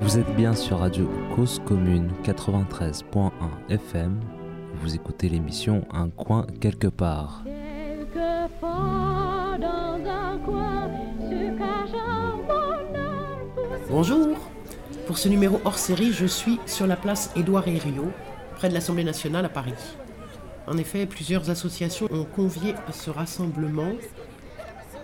Vous êtes bien sur Radio Cause Commune 93.1 FM. Vous écoutez l'émission Un coin quelque part. Bonjour Pour ce numéro hors série, je suis sur la place Édouard Herriot, près de l'Assemblée nationale à Paris. En effet, plusieurs associations ont convié à ce rassemblement.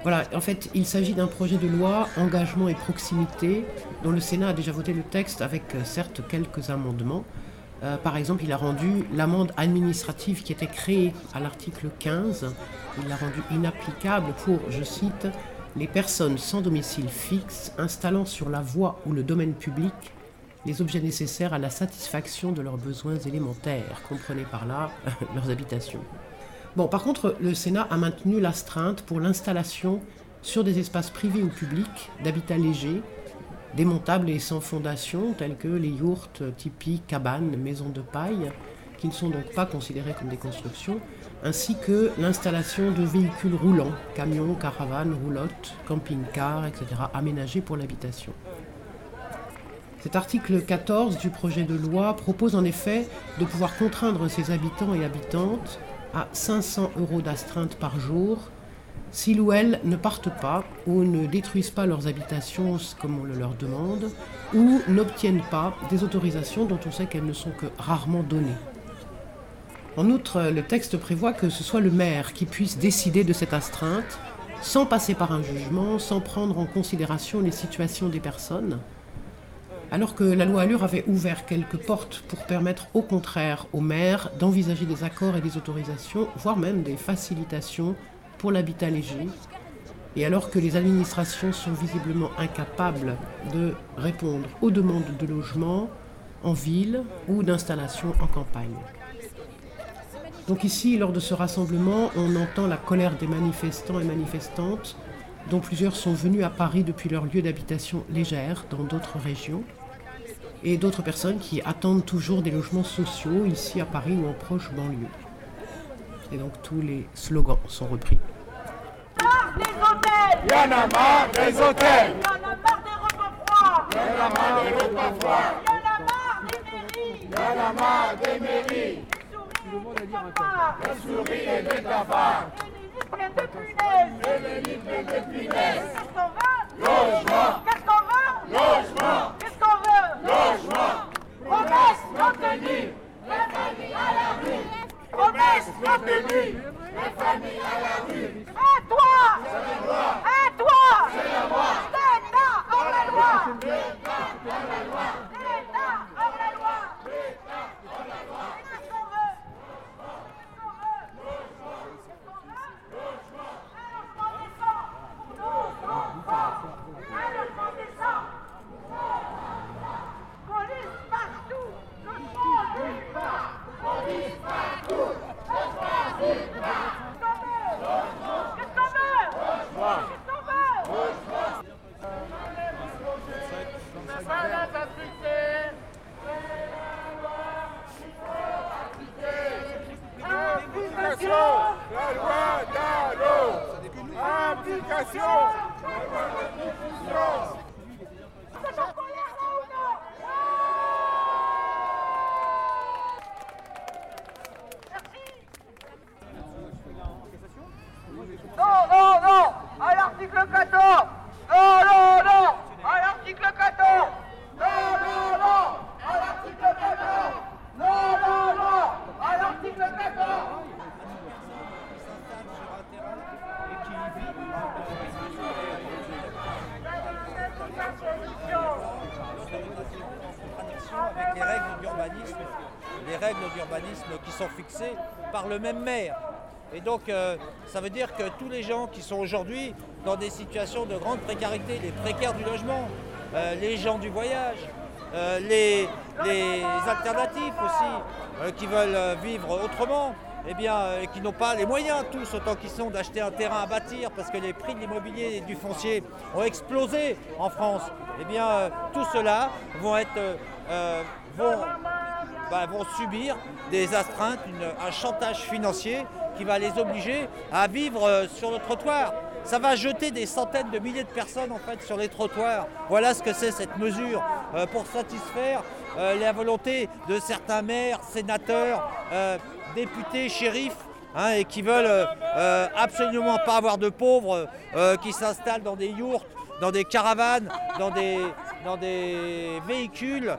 Voilà, en fait, il s'agit d'un projet de loi engagement et proximité dont le Sénat a déjà voté le texte avec euh, certes quelques amendements. Euh, par exemple, il a rendu l'amende administrative qui était créée à l'article 15, il l'a rendue inapplicable pour, je cite, les personnes sans domicile fixe installant sur la voie ou le domaine public les objets nécessaires à la satisfaction de leurs besoins élémentaires, comprenez par là leurs habitations. Par contre, le Sénat a maintenu l'astreinte pour l'installation sur des espaces privés ou publics d'habitats légers, démontables et sans fondation, tels que les yourtes, tipis, cabanes, maisons de paille, qui ne sont donc pas considérées comme des constructions, ainsi que l'installation de véhicules roulants, camions, caravanes, roulottes, camping-cars, etc., aménagés pour l'habitation. Cet article 14 du projet de loi propose en effet de pouvoir contraindre ses habitants et habitantes à 500 euros d'astreinte par jour s'ils ou elles ne partent pas ou ne détruisent pas leurs habitations comme on le leur demande ou n'obtiennent pas des autorisations dont on sait qu'elles ne sont que rarement données. En outre, le texte prévoit que ce soit le maire qui puisse décider de cette astreinte sans passer par un jugement, sans prendre en considération les situations des personnes, alors que la loi Allure avait ouvert quelques portes pour permettre au contraire aux maires d'envisager des accords et des autorisations, voire même des facilitations pour l'habitat léger, et alors que les administrations sont visiblement incapables de répondre aux demandes de logement en ville ou d'installation en campagne. Donc ici, lors de ce rassemblement, on entend la colère des manifestants et manifestantes dont plusieurs sont venus à Paris depuis leur lieu d'habitation légère dans d'autres régions, et d'autres personnes qui attendent toujours des logements sociaux ici à Paris ou en proche banlieue. Et donc tous les slogans sont repris. Il y en a marre des hôtels. Il y en a marre des repas froids. Il y en a marre des repas froids. Il y en a marre des mairies. Il y en a marre des mairies. Des souris et des tabacs. De punaises. Qu'est-ce qu'on veut? Logement. Qu'est-ce qu'on veut? Logement. Qu'est-ce qu'on veut? Logement. Promesse non tenue. Les familles à la rue. Promesse non tenue. Les familles à la rue. À toi C'est À toi C'est la loi L'État hors la loi L'État hors la loi L'État hors la loi L'État hors la loi Qu'est-ce qu'on veut Qu'est-ce qu'on veut Qu'est-ce qu'on veut Un logement décent pour nos enfants Un logement décent Police partout Ne police pas Police partout Ne police pas Qu'est-ce qu'on veut Qu'est-ce qu'on veut C'est pas la gratuité Application La loi Dallot Application La loi de Vous êtes en colère là ou non Non, non, non À l'article 14 Non, non, non À l'article 14 Non, non, non À l'article 14 Non, non, non À l'article 14 avec les règles d'urbanisme, les règles d'urbanisme qui sont fixées le même maire. Et donc, euh, ça veut dire que tous les gens qui sont aujourd'hui dans des situations de grande précarité, les précaires du logement, euh, les gens du voyage, euh, les, les alternatifs aussi, qui veulent vivre autrement, eh bien, euh, qui n'ont pas les moyens, tous autant qu'ils sont, d'acheter un terrain à bâtir, parce que les prix de l'immobilier et du foncier ont explosé en France. Eh bien, tout cela vont être, bah, vont subir des astreintes, un chantage financier qui va les obliger à vivre euh, sur le trottoir. ça va jeter des centaines de milliers de personnes en fait sur les trottoirs. Voilà ce que c'est cette mesure euh, pour satisfaire euh, la volonté de certains maires, sénateurs, députés, shérifs hein, et qui veulent absolument pas avoir de pauvres qui s'installent dans des yourtes, dans des caravanes, dans des, dans des véhicules,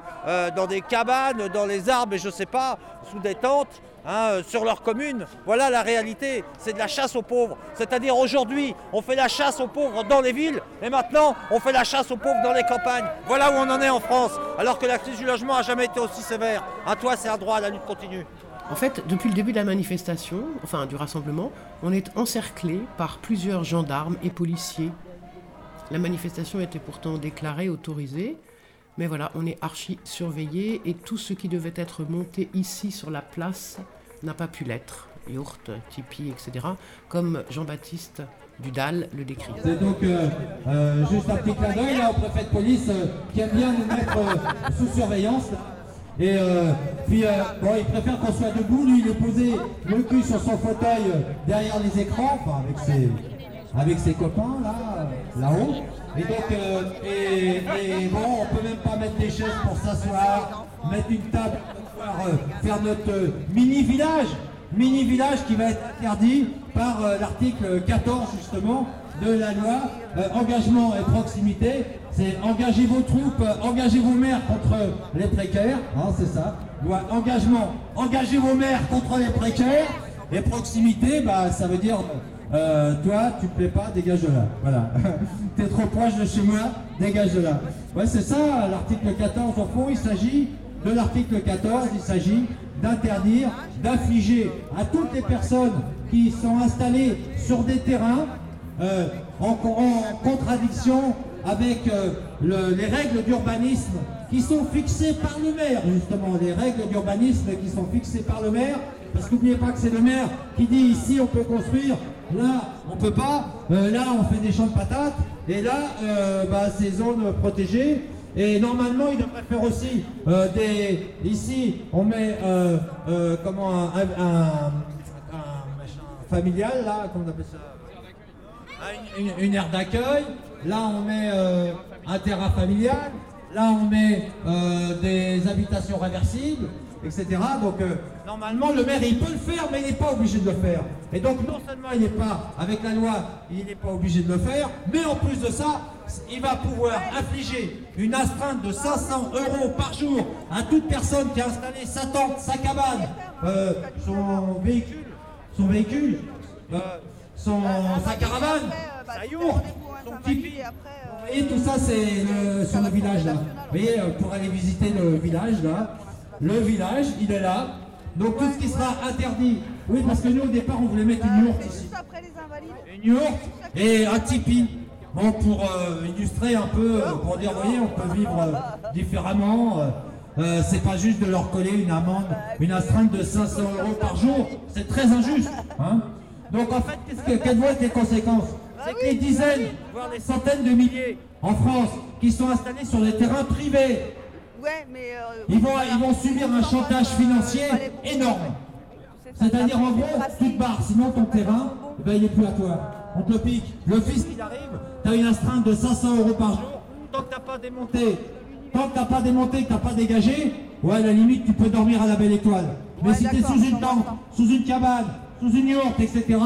dans des cabanes, dans les arbres et je sais pas, sous des tentes. Hein, euh, sur leur commune. Voilà la réalité, c'est de la chasse aux pauvres. C'est-à-dire aujourd'hui, on fait la chasse aux pauvres dans les villes et maintenant, on fait la chasse aux pauvres dans les campagnes. Voilà où on en est en France, alors que la crise du logement n'a jamais été aussi sévère. À toi, c'est un droit la lutte continue. En fait, depuis le début de la manifestation, enfin du rassemblement, on est encerclé par plusieurs gendarmes et policiers. La manifestation était pourtant déclarée, autorisée, mais voilà, on est archi surveillé et tout ce qui devait être monté ici sur la place n'a pas pu l'être. Yourte, tipi, etc. Comme Jean-Baptiste Dudal le décrit. C'est donc euh, euh, juste un petit clin d'œil au préfet de police euh, qui aime bien nous mettre sous surveillance. Et puis, bon, il préfère qu'on soit debout. Lui, il est posé le cul sur son fauteuil derrière les écrans, avec ses copains, là, là-haut. Et donc, et, bon, on peut même pas mettre des chaises pour s'asseoir, mettre une table euh, faire notre euh, mini-village, mini-village qui va être interdit par euh, l'article 14 justement de la loi engagement et proximité. C'est engagez vos troupes, engagez vos maires contre les précaires, hein, c'est ça. Loi engagement, engagez vos maires contre les précaires. Et proximité, bah, ça veut dire toi, tu te plais pas, dégage de là. Voilà. tu es trop proche de chez moi, dégage de là. Ouais, c'est ça, l'article 14, au fond, il s'agit de l'article 14, il s'agit d'interdire, d'affliger à toutes les personnes qui sont installées sur des terrains euh, en, contradiction avec euh, les règles d'urbanisme qui sont fixées par le maire, justement, les règles d'urbanisme qui sont fixées par le maire, parce qu'oubliez pas que c'est le maire qui dit ici on peut construire, là on peut pas, euh, là on fait des champs de patates, et là bah, ces zones protégées, et normalement, il devrait faire aussi euh, des. Ici, on met euh, euh, comment un, machin familial là, comment appelle ça? Ah, une, aire d'accueil. Là, on met un terrain familial. Là, on met des habitations réversibles etc. Donc euh, normalement le maire il peut le faire mais il n'est pas obligé de le faire. Et donc non seulement il n'est pas, avec la loi, il n'est pas obligé de le faire, mais en plus de ça, il va pouvoir infliger une astreinte de 500 euros par jour à toute personne qui a installé sa tente, sa cabane, euh, son véhicule, son véhicule, euh, son, sa caravane, sa yourte, son tipi. Et tout ça c'est sur le village là. Vous voyez, pour aller visiter le village là, le village, il est là. Donc tout ce qui sera interdit. Oui, parce que nous au départ on voulait mettre une yourte ici. Une yourte et un tipi. Bon, pour euh, illustrer un peu, euh, pour dire, vous voyez, on peut vivre euh, différemment. c'est pas juste de leur coller une amende, une astreinte de 500 euros par jour. C'est très injuste. Hein. Donc en fait, qu'est-ce que, quelles vont être les conséquences? C'est que les dizaines, voire les centaines de milliers en France qui sont installés sur des terrains privés, euh, ils, vont, ils vont subir un chantage financier énorme. C'est-à-dire en gros, tu te barres, sinon ton terrain, eh ben, il n'est plus à toi. On te le pique. Le fils qui arrive, tu as une astreinte de 500 euros par jour. Tant que tu n'as pas démonté, tant que tu pas démonté, que tu n'as pas dégagé, ouais, à la limite, tu peux dormir à la belle étoile. Mais si tu es sous une tente, sous une cabane, sous une yourte, etc.,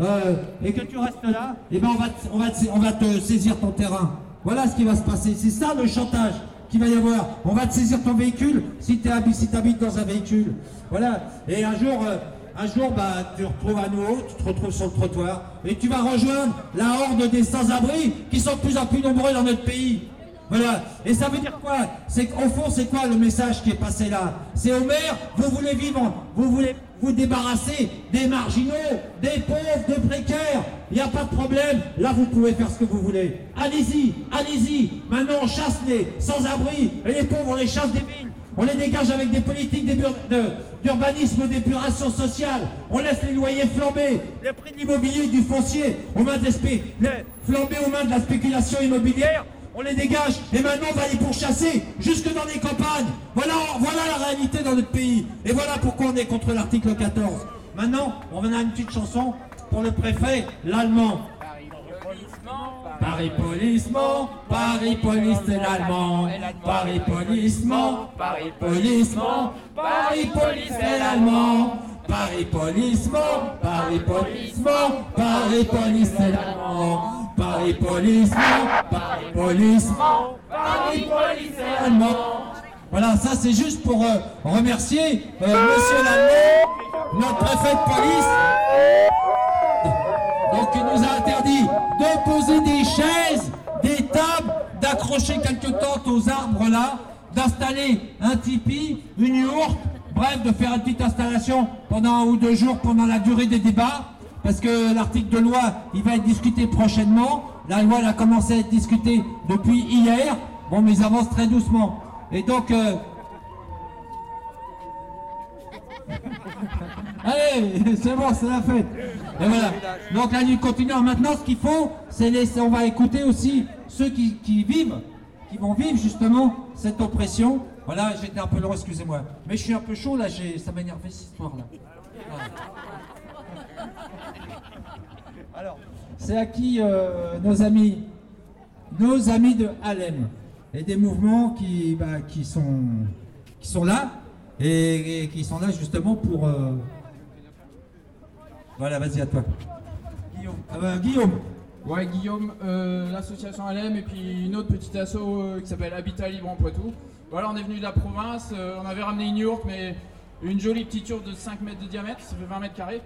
euh, et que tu restes là, eh ben on va, on, va on va te saisir ton terrain. Voilà ce qui va se passer. C'est ça le chantage qu'il va y avoir. On va te saisir ton véhicule si tu si habites dans un véhicule. Voilà. Et un jour, euh, un jour bah, tu retrouves à nouveau, tu te retrouves sur le trottoir et tu vas rejoindre la horde des sans-abri qui sont de plus en plus nombreux dans notre pays. Voilà. Et ça veut dire quoi? C'est qu'au fond, c'est quoi le message qui est passé là? C'est au maire, vous voulez vivre, vous voulez vous débarrasser des marginaux, des pauvres, des précaires. Il n'y a pas de problème. Là, vous pouvez faire ce que vous voulez. Allez-y, allez-y. Maintenant, on chasse les sans-abri et les pauvres, on les chasse des villes. On les dégage avec des politiques d'urbanisme, d'épuration sociale. On laisse les loyers flamber, les prix de l'immobilier du foncier aux mains des flamber aux mains de la spéculation immobilière on les dégage, et maintenant on va les pourchasser jusque dans les campagnes. Voilà, voilà la réalité dans notre pays. Et voilà pourquoi on est contre l'article 14. Maintenant, on va a une petite chanson pour le préfet, l'allemand. Paris polissement, Paris police c'est l'allemand. Paris polissement, Paris polissement, Paris police c'est l'allemand. Paris polissement, Paris polissement, Paris police c'est l'allemand. Paris polissement, Paris polissement, Paris police. Voilà, ça c'est juste pour euh, remercier euh, Monsieur Lallemand, notre préfet de police. Donc il nous a interdit de poser des chaises, des tables, d'accrocher quelques tentes aux arbres là, d'installer un tipi, une yourte, bref, de faire une petite installation pendant un ou deux jours pendant la durée des débats. Parce que l'article de loi, il va être discuté prochainement. La loi, elle a commencé à être discutée depuis hier. Bon, mais ils avancent très doucement. Et donc, euh, Allez, c'est bon, c'est la fête. Et voilà. Donc la nuit continue. Maintenant, ce qu'il faut, c'est laisser. On va écouter aussi ceux qui, vivent, qui vont vivre justement cette oppression. Voilà, j'étais un peu long, excusez-moi. Mais je suis un peu chaud là, ça m'a énervé cette histoire-là. Alors, c'est à qui euh, nos amis, nos amis de Halem et des mouvements qui, bah, sont, là et, qui sont là justement pour. euh, Voilà, vas-y à toi. Guillaume. Ah ben, Guillaume. Ouais, Guillaume, euh, l'association LM et puis une autre petite asso euh, qui s'appelle Habitat Libre en Poitou. Voilà, on est venu de la province, on avait ramené une yourte, mais une jolie petite yourte de 5 mètres de diamètre, ça fait 20 mètres carrés,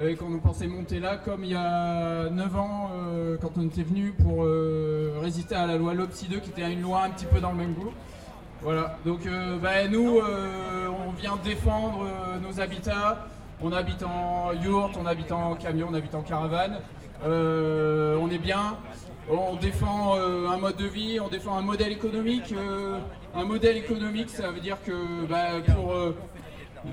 euh, qu'on pensait monter là, comme il y a 9 ans, euh, quand on était venu pour euh, résister à la loi LOPSI 2, qui était une loi un petit peu dans le même goût. Voilà, donc euh, bah, nous, on vient défendre nos habitats. On habite en yourte, on habite en camion, on habite en caravane. On est bien. On défend un mode de vie, on défend un modèle économique. un modèle économique, ça veut dire que bah, pour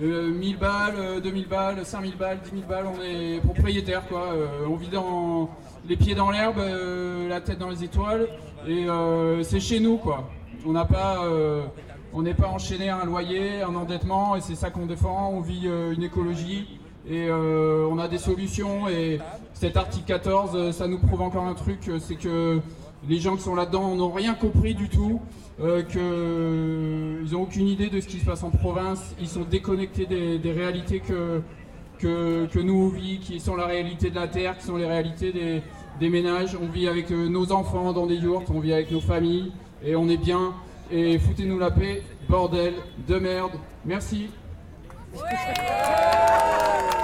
euh, euh, 1000 balles, euh, 2000 balles, 5000 balles, 10 000 balles, on est propriétaire quoi. Euh, on vit dans les pieds dans l'herbe, euh, la tête dans les étoiles, et euh, c'est chez nous quoi. On n'a pas, euh, on n'est pas enchaîné à un loyer, un endettement, et c'est ça qu'on défend. On vit euh, une écologie et euh, on a des solutions. Et cet article 14, euh, ça nous prouve encore un truc, euh, c'est que les gens qui sont là-dedans n'ont rien compris du tout, euh, qu'ils n'ont aucune idée de ce qui se passe en province. Ils sont déconnectés des, réalités que, que, nous on vit, qui sont la réalité de la terre, qui sont les réalités des, des ménages. On vit avec euh, nos enfants dans des yurts, on vit avec nos familles, et on est bien. Et foutez-nous la paix, bordel de merde. Merci.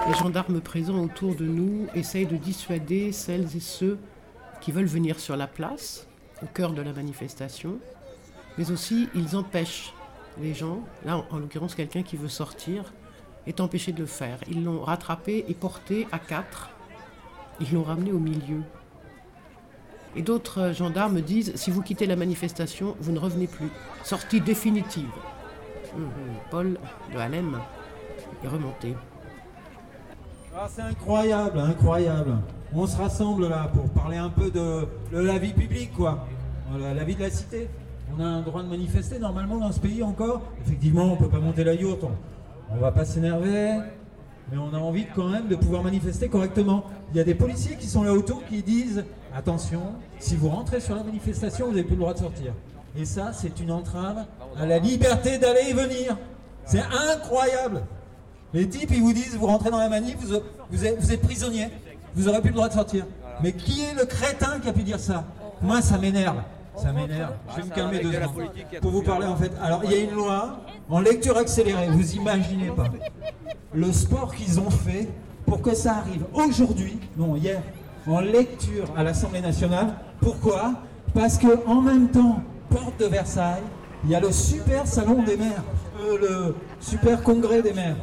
Les gendarmes présents autour de nous essayent de dissuader celles et ceux qui veulent venir sur la place, au cœur de la manifestation, mais aussi ils empêchent les gens, là en, en l'occurrence quelqu'un qui veut sortir, est empêché de le faire. Ils l'ont rattrapé et porté à quatre, ils l'ont ramené au milieu. Et d'autres gendarmes disent, si vous quittez la manifestation, vous ne revenez plus. Sortie définitive. Hum, hum, Paul de Halem est remonté. Ah, c'est incroyable, incroyable. On se rassemble là pour parler un peu de, la vie publique, quoi. La vie de la cité. On a un droit de manifester normalement dans ce pays encore. Effectivement, on peut pas monter la yourte, on, on va pas s'énerver, mais on a envie quand même de pouvoir manifester correctement. Il y a des policiers qui sont là autour qui disent attention, si vous rentrez sur la manifestation, vous n'avez plus le droit de sortir. Et ça, c'est une entrave à la liberté d'aller et venir. C'est incroyable. Les types, ils vous disent, vous rentrez dans la manif, vous êtes prisonnier, vous n'aurez plus le droit de sortir. Mais qui est le crétin qui a pu dire ça Moi, ça m'énerve. Ça m'énerve. Je vais me calmer deux secondes. Pour vous parler, en fait. Alors, il y a une loi en lecture accélérée, vous imaginez pas. Le sport qu'ils ont fait pour que ça arrive aujourd'hui, non, hier, en lecture à l'Assemblée nationale. Pourquoi? Parce que en même temps, porte de Versailles, il y a le super salon des maires, euh, le super congrès des maires.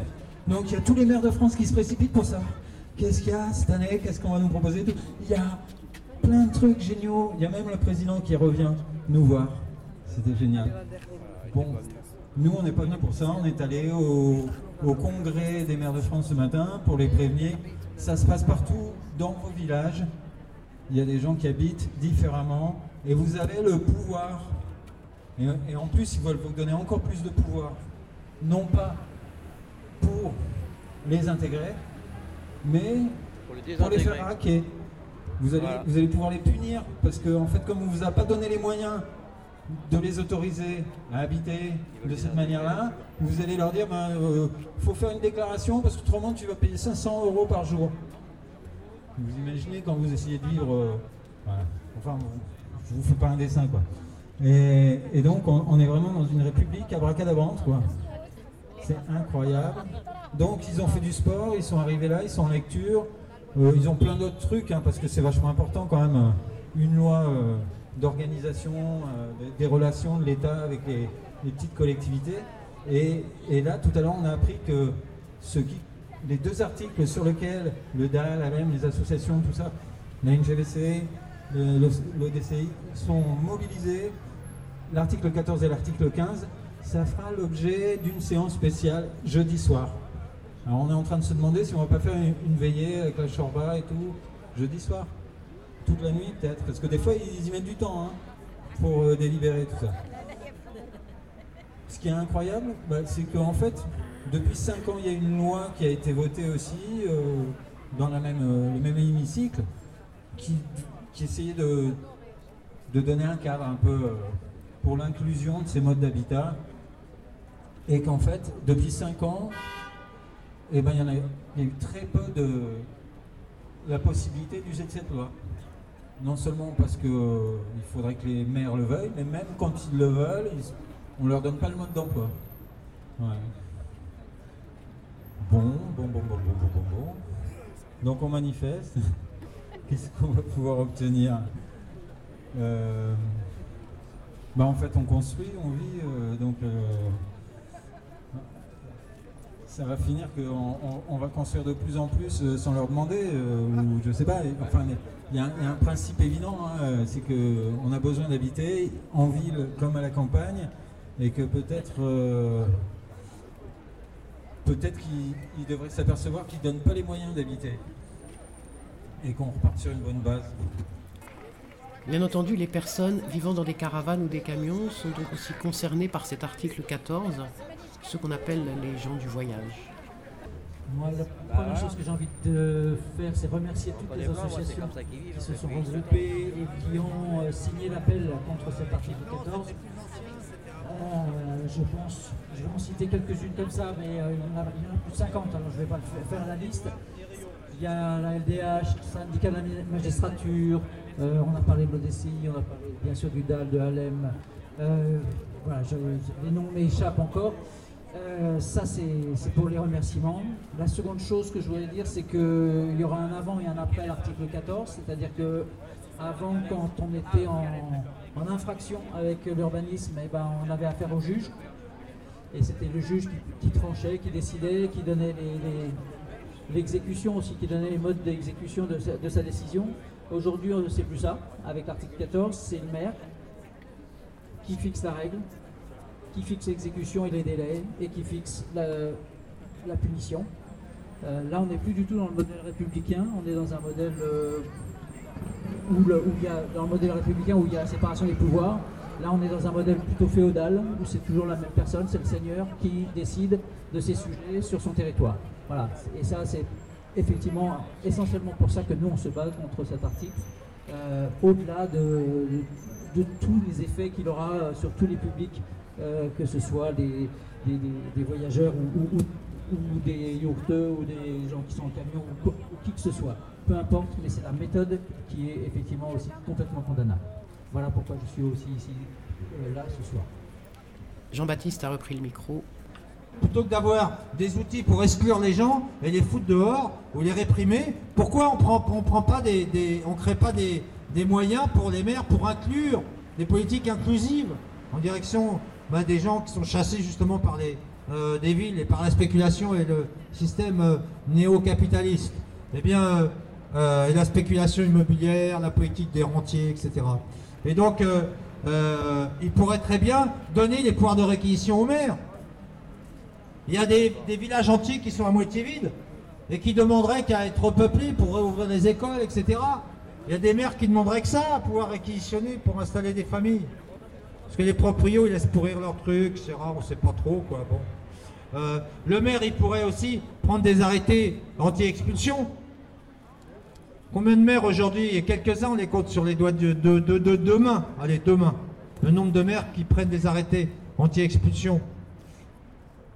Donc il y a tous les maires de France qui se précipitent pour ça. Qu'est-ce qu'il y a cette année? Qu'est-ce qu'on va nous proposer Il y a plein de trucs géniaux. Il y a même le président qui revient nous voir. C'était génial. Bon, nous on n'est pas venus pour ça. On est allé au, congrès des maires de France ce matin pour les prévenir. Ça se passe partout dans vos villages. Il y a des gens qui habitent différemment et vous avez le pouvoir. Et en plus, ils veulent vous donner encore plus de pouvoir. Non pas pour les intégrer, mais pour les faire hacker. Vous allez, Voilà. vous allez pouvoir les punir parce que, en fait, comme on vous a pas donné les moyens de les autoriser à habiter de cette manière-là, vous allez leur dire ben, euh, faut faire une déclaration parce qu'autrement tu vas payer 500 euros par jour. Vous imaginez quand vous essayez de vivre. euh, voilà. Enfin, je vous fais pas un dessin quoi. Et, et donc on, on est vraiment dans une république abracadabrante quoi. C'est incroyable. Donc ils ont fait du sport, ils sont arrivés là, ils sont en lecture. Euh, ils ont plein d'autres trucs hein, parce que c'est vachement important quand même. euh, Une loi euh, d'organisation des- relations de l'État avec les, petites collectivités. Et, là, tout à l'heure, on a appris que les deux articles sur lesquels le DAL, l'ALEM, les associations, tout ça, la NGVC, le, le- le DCI sont mobilisés, l'article 14 et l'article 15, ça fera l'objet d'une séance spéciale jeudi soir. Alors on est en train de se demander si on va pas faire une, veillée avec la Chorba et tout, jeudi soir. Toute la nuit peut-être, parce que des fois ils y mettent du temps hein, pour euh, délibérer tout ça. Ce qui est incroyable, bah, c'est qu'en fait, depuis 5 ans, il y a une loi qui a été votée aussi euh, dans euh, le même hémicycle qui, essayait de, de donner un cadre un peu pour l'inclusion de ces modes d'habitat. Et qu'en fait, depuis 5 ans, eh ben, il, y en a, eu très peu de la possibilité d'user de cette loi. Non seulement parce qu'il faudrait que les maires le veuillent, mais même quand ils le veulent, on leur donne pas le mode d'emploi. Bon, bon, bon, bon, bon, bon, bon, bon. Donc on manifeste. Qu'est-ce qu'on va pouvoir obtenir? Euh, bah, En fait, on construit, on vit, euh, donc euh, ça va finir qu'on on, on va construire de plus en plus euh, sans leur demander, euh, ou je sais pas. Enfin, il y, a un- il y a un principe évident, hein, euh, c'est qu'on a besoin d'habiter en ville comme à la campagne, et que peut-être euh, peut-être qu'ils ils devraient s'apercevoir qu'ils ne donnent pas les moyens d'habiter, et qu'on reparte sur une bonne base. Bien entendu, les personnes vivant dans des caravanes ou des camions sont donc aussi concernées par cet article 14, ce qu'on appelle les gens du voyage. Moi, la première chose que j'ai envie de faire, c'est remercier toutes les associations qui se sont regroupées et qui ont euh, signé l'appel contre cet article 14. Euh, je pense, je vais en citer quelques-unes comme ça, mais euh, il, y en a, plus de 50, alors je ne vais pas faire la liste. Il y a la LDH, le syndicat de la magistrature, euh, on a parlé de l'ODCI, on a parlé bien sûr du DAL, de Alem. Euh, voilà, les noms m'échappent encore. Euh, ça, c'est c'est pour les remerciements. La seconde chose que je voulais dire, c'est qu'il y aura un avant et un après l'article 14, c'est-à-dire que avant, quand on était en, infraction avec l'urbanisme, eh ben, on avait affaire au juge. Et c'était le juge qui, tranchait, qui décidait, qui donnait l'exécution aussi, qui donnait les modes d'exécution de, de sa décision. Aujourd'hui, on ne sait plus ça. Avec l'article 14, c'est le maire qui fixe la règle, qui fixe l'exécution et les délais, et qui fixe la, punition. Euh, là, on n'est plus du tout dans le modèle républicain, on est dans un modèle euh, où, il y a, dans le modèle républicain où il y a la séparation des pouvoirs. Là, on est dans un modèle plutôt féodal, où c'est toujours la même personne, c'est le seigneur qui décide de ses sujets sur son territoire. Voilà, et ça, c'est effectivement essentiellement pour ça que nous, on se bat contre cet article, euh, au-delà de, de tous les effets qu'il aura euh, sur tous les publics, euh, que ce soit des, des- des- des voyageurs ou, ou- ou- ou des yourteux ou des gens qui sont en camion ou qui que ce soit. Peu importe, mais c'est la méthode qui est effectivement aussi complètement condamnable. Voilà pourquoi je suis aussi ici, euh, là, ce soir. Jean-Baptiste a repris le micro. Plutôt que d'avoir des outils pour exclure les gens et les foutre dehors ou les réprimer, pourquoi on prend, on prend pas des, des- on crée pas des, des moyens pour les maires pour inclure des politiques inclusives en direction ben, des gens qui sont chassés justement par les euh, des villes et par la spéculation et le système euh, néo-capitaliste. Eh bien, euh, et la spéculation immobilière, la politique des rentiers, etc. Et donc, il pourrait très bien donner les pouvoirs de réquisition aux maires. Il y a des, villages entiers qui sont à moitié vides et qui demanderaient qu'à être repeuplés pour ouvrir des écoles, etc. Il y a des maires qui demanderaient que ça, à pouvoir réquisitionner pour installer des familles. Parce que les proprios, ils laissent pourrir leurs trucs, c'est rare, on sait pas trop, quoi. Bon. Euh, le maire, il pourrait aussi prendre des arrêtés anti-expulsion. Combien de maires aujourd'hui Il y a quelques-uns, on les compte sur les doigts de, de. Allez, deux mains. Le nombre de maires qui prennent des arrêtés anti-expulsion.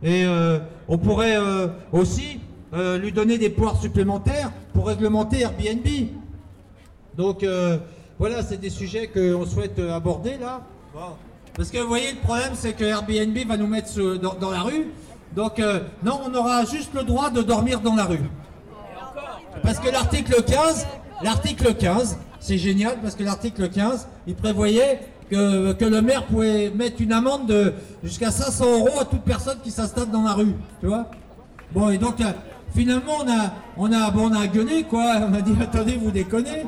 Et euh, on pourrait euh, aussi lui donner des pouvoirs supplémentaires pour réglementer Airbnb. Donc voilà, c'est des sujets qu'on souhaite aborder là. Parce que vous voyez, le problème, c'est que Airbnb va nous mettre dans, la rue. Donc euh, non, on aura juste le droit de dormir dans la rue. Parce que l'article 15, l'article 15, c'est génial parce que l'article 15, il prévoyait que, le maire pouvait mettre une amende de jusqu'à 500 euros à toute personne qui s'installe dans la rue. Tu vois Bon, et donc euh, finalement, on a, on, a, bon, on a gueulé quoi. On a dit attendez, vous déconnez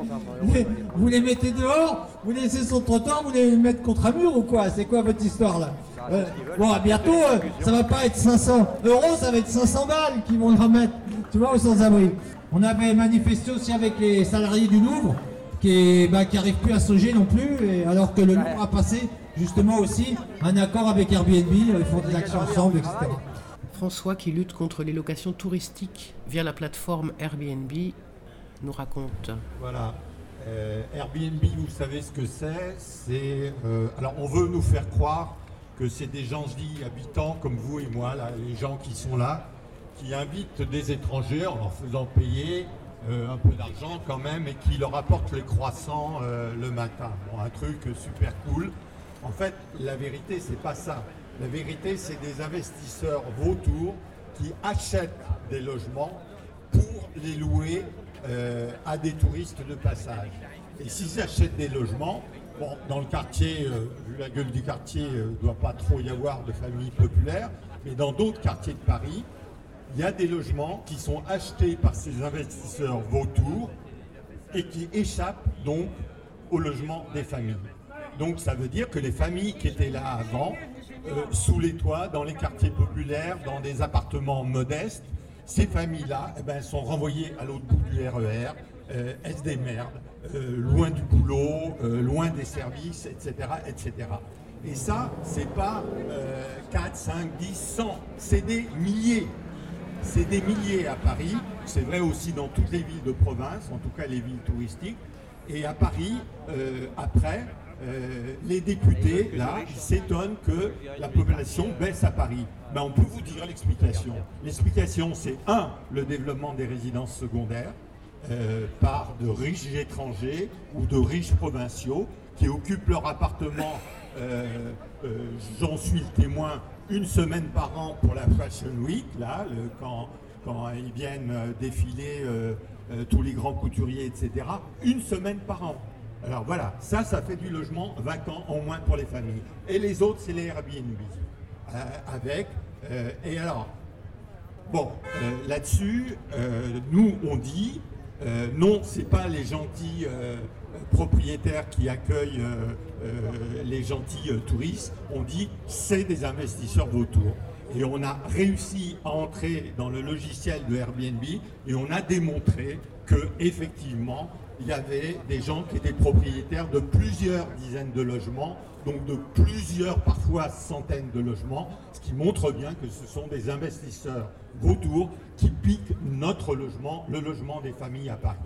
vous les mettez dehors, vous laissez le trottoir, vous les mettez contre un mur ou quoi? C'est quoi votre histoire là? Euh, Bon, à bientôt, euh, ça va pas être 500 euros, ça va être 500 balles qui vont le remettre, tu vois, aux sans-abri. On avait manifesté aussi avec les salariés du Louvre qui bah, qui arrivent plus à soger non plus, et alors que le Louvre a passé justement aussi un accord avec Airbnb, euh, ils font des actions ensemble, etc. François, qui lutte contre les locations touristiques via la plateforme Airbnb, nous raconte. Voilà. Euh, Airbnb, vous savez ce que c'est euh, alors on veut nous faire croire que c'est des gens dits habitants comme vous et moi, les gens qui sont là, qui invitent des étrangers en leur faisant payer euh, un peu d'argent quand même et qui leur apportent les croissants le matin. Bon, un truc super cool. En fait, la vérité, c'est pas ça. La vérité, c'est des investisseurs vautours qui achètent des logements pour les louer euh, à des touristes de passage. Et s'ils achètent des logements, bon, dans le quartier, euh, vu la gueule du quartier, il ne doit pas trop y avoir de familles populaires, mais dans d'autres quartiers de Paris, il y a des logements qui sont achetés par ces investisseurs vautours et qui échappent donc au logement des familles. Donc ça veut dire que les familles qui étaient là avant, euh, sous les toits, dans les quartiers populaires, dans des appartements modestes, ces familles-là eh ben, sont renvoyées à l'autre bout du RER, euh, elles se démerdent, euh, loin du boulot, euh, loin des services, etc. etc. Et ça, c'est pas euh, 4, 5, 10, 100, c'est des milliers. C'est des milliers à Paris, c'est vrai aussi dans toutes les villes de province, en tout cas les villes touristiques. Et à Paris, euh, après, euh, les députés, là, s'étonnent que la population baisse à Paris. Ben, on peut vous dire l'explication. L'explication, c'est un, le développement des résidences secondaires euh, par de riches étrangers ou de riches provinciaux qui occupent leur appartement, euh, j'en suis le témoin, une semaine par an pour la Fashion Week, là, quand, quand ils viennent défiler tous les grands couturiers, etc. Une semaine par an. Alors voilà, ça, ça fait du logement vacant en moins pour les familles. Et les autres, c'est les Airbnb. Euh, avec. euh, et alors, Bon, euh, là-dessus, nous, on dit, non, c'est pas les gentils propriétaires qui accueillent les gentils touristes, on dit, c'est des investisseurs vautours. Et on a réussi à entrer dans le logiciel de Airbnb et on a démontré que effectivement, il y avait des gens qui étaient propriétaires de plusieurs dizaines de logements, donc de plusieurs, parfois centaines de logements, ce qui montre bien que ce sont des investisseurs vautours qui piquent notre logement, le logement des familles à Paris.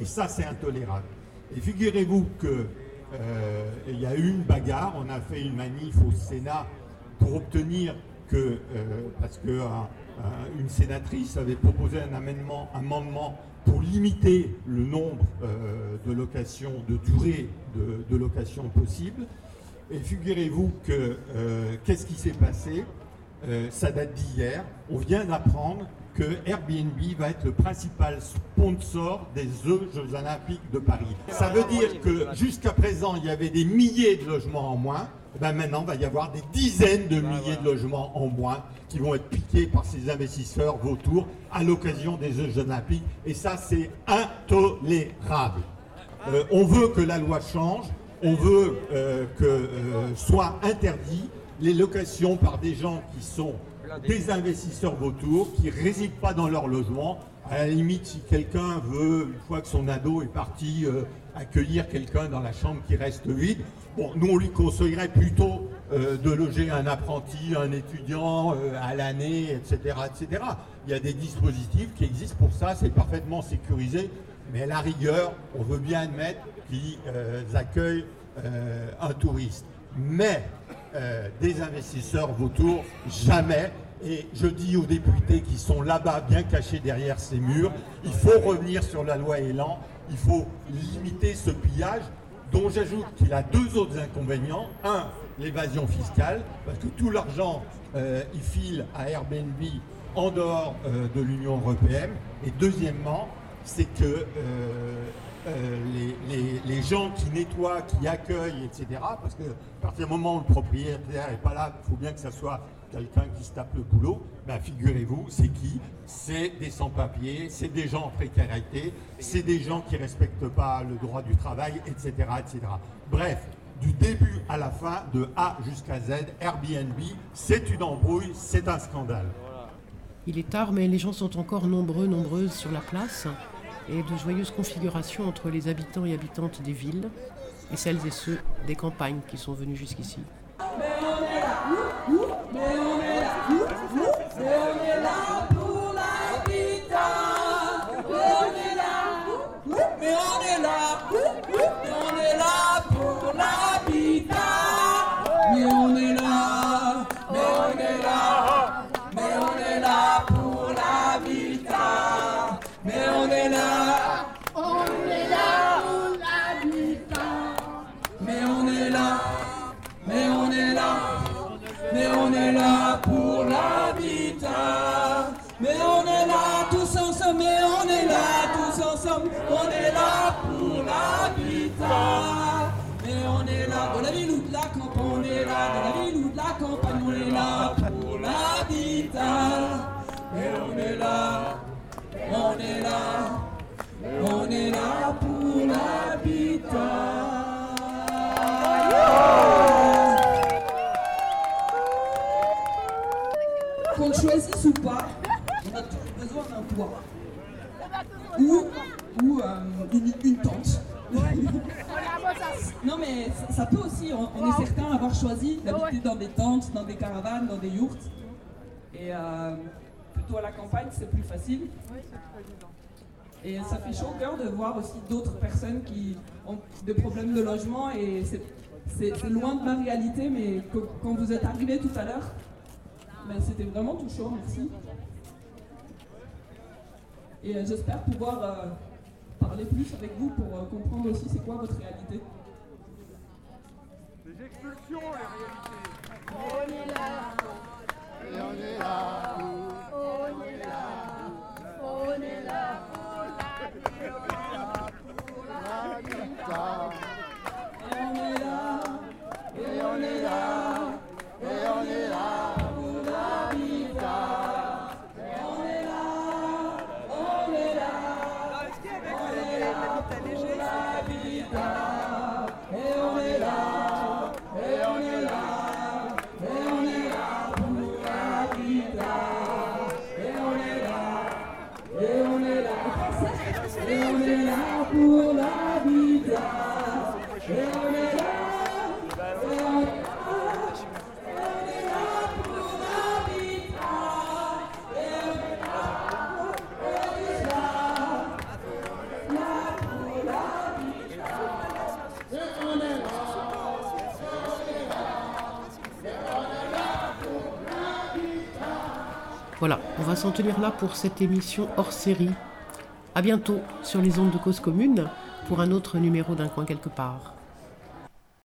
Et ça, c'est intolérable. Et figurez-vous que euh, y a eu une bagarre, on a fait une manif au Sénat pour obtenir que, euh, parce que un- une sénatrice avait proposé un amendement, amendement pour limiter le nombre euh, de locations, de durée de, de location possible. Et figurez-vous que euh, qu'est-ce qui s'est passé? Euh, Ça date d'hier. On vient d'apprendre que Airbnb va être le principal sponsor des Jeux Olympiques de Paris. Ça veut dire que jusqu'à présent, il y avait des milliers de logements en moins. Ben maintenant, il va y avoir des dizaines de milliers de logements en moins qui vont être piqués par ces investisseurs vautours à l'occasion des Jeux Olympiques. Et ça, c'est intolérable. Euh, on veut que la loi change, on veut euh, que euh, soit interdit les locations par des gens qui sont des investisseurs vautours, qui ne résident pas dans leur logement. À la limite, si quelqu'un veut, une fois que son ado est parti, euh, accueillir quelqu'un dans la chambre qui reste vide, bon, nous on lui conseillerait plutôt euh, de loger un apprenti, un étudiant euh, à l'année, etc., etc. Il y a des dispositifs qui existent pour ça, c'est parfaitement sécurisé. Mais à la rigueur, on veut bien admettre qu'ils euh, accueillent un touriste. Mais des investisseurs vautours, jamais. Et je dis aux députés qui sont là-bas, bien cachés derrière ces murs, il faut revenir sur la loi Elan, il faut limiter ce pillage, dont j'ajoute qu'il a deux autres inconvénients. Un, l'évasion fiscale, parce que tout l'argent, il file à Airbnb en dehors de l'Union européenne. Et deuxièmement, c'est que euh, euh, les, gens qui nettoient, qui accueillent, etc., parce que à partir du moment où le propriétaire n'est pas là, il faut bien que ce soit quelqu'un qui se tape le boulot, ben figurez-vous, c'est qui? C'est des sans-papiers, c'est des gens en précarité, c'est des gens qui ne respectent pas le droit du travail, etc., etc. Bref, du début à la fin, de A jusqu'à Z, Airbnb, c'est une embrouille, c'est un scandale. Il est tard, mais les gens sont encore nombreux, nombreuses sur la place et de joyeuses configurations entre les habitants et habitantes des villes et celles et ceux des campagnes qui sont venus jusqu'ici. Mais on est là, mais qu'on choisisse ou pas, on a toujours besoin d'un toit. Ou, ou euh, une, tente. non mais ça, peut aussi, on, est certain avoir choisi d'habiter dans des tentes, dans des caravanes, dans des yurts. Et euh, plutôt à la campagne, c'est plus facile. Et ça fait chaud au cœur de voir aussi d'autres personnes qui ont des problèmes de logement et c'est loin de ma réalité, mais quand vous êtes arrivé tout à l'heure, ben, c'était vraiment touchant, merci. Et euh, j'espère pouvoir euh, parler plus avec vous pour euh, comprendre aussi c'est quoi votre réalité. Les expulsions, les réalités. On est là, et on est là, on est là, on est là pour l'habitat. Et on est. on va s'en tenir là pour cette émission hors série. A bientôt sur les ondes de cause commune pour un autre numéro d'un coin quelque part.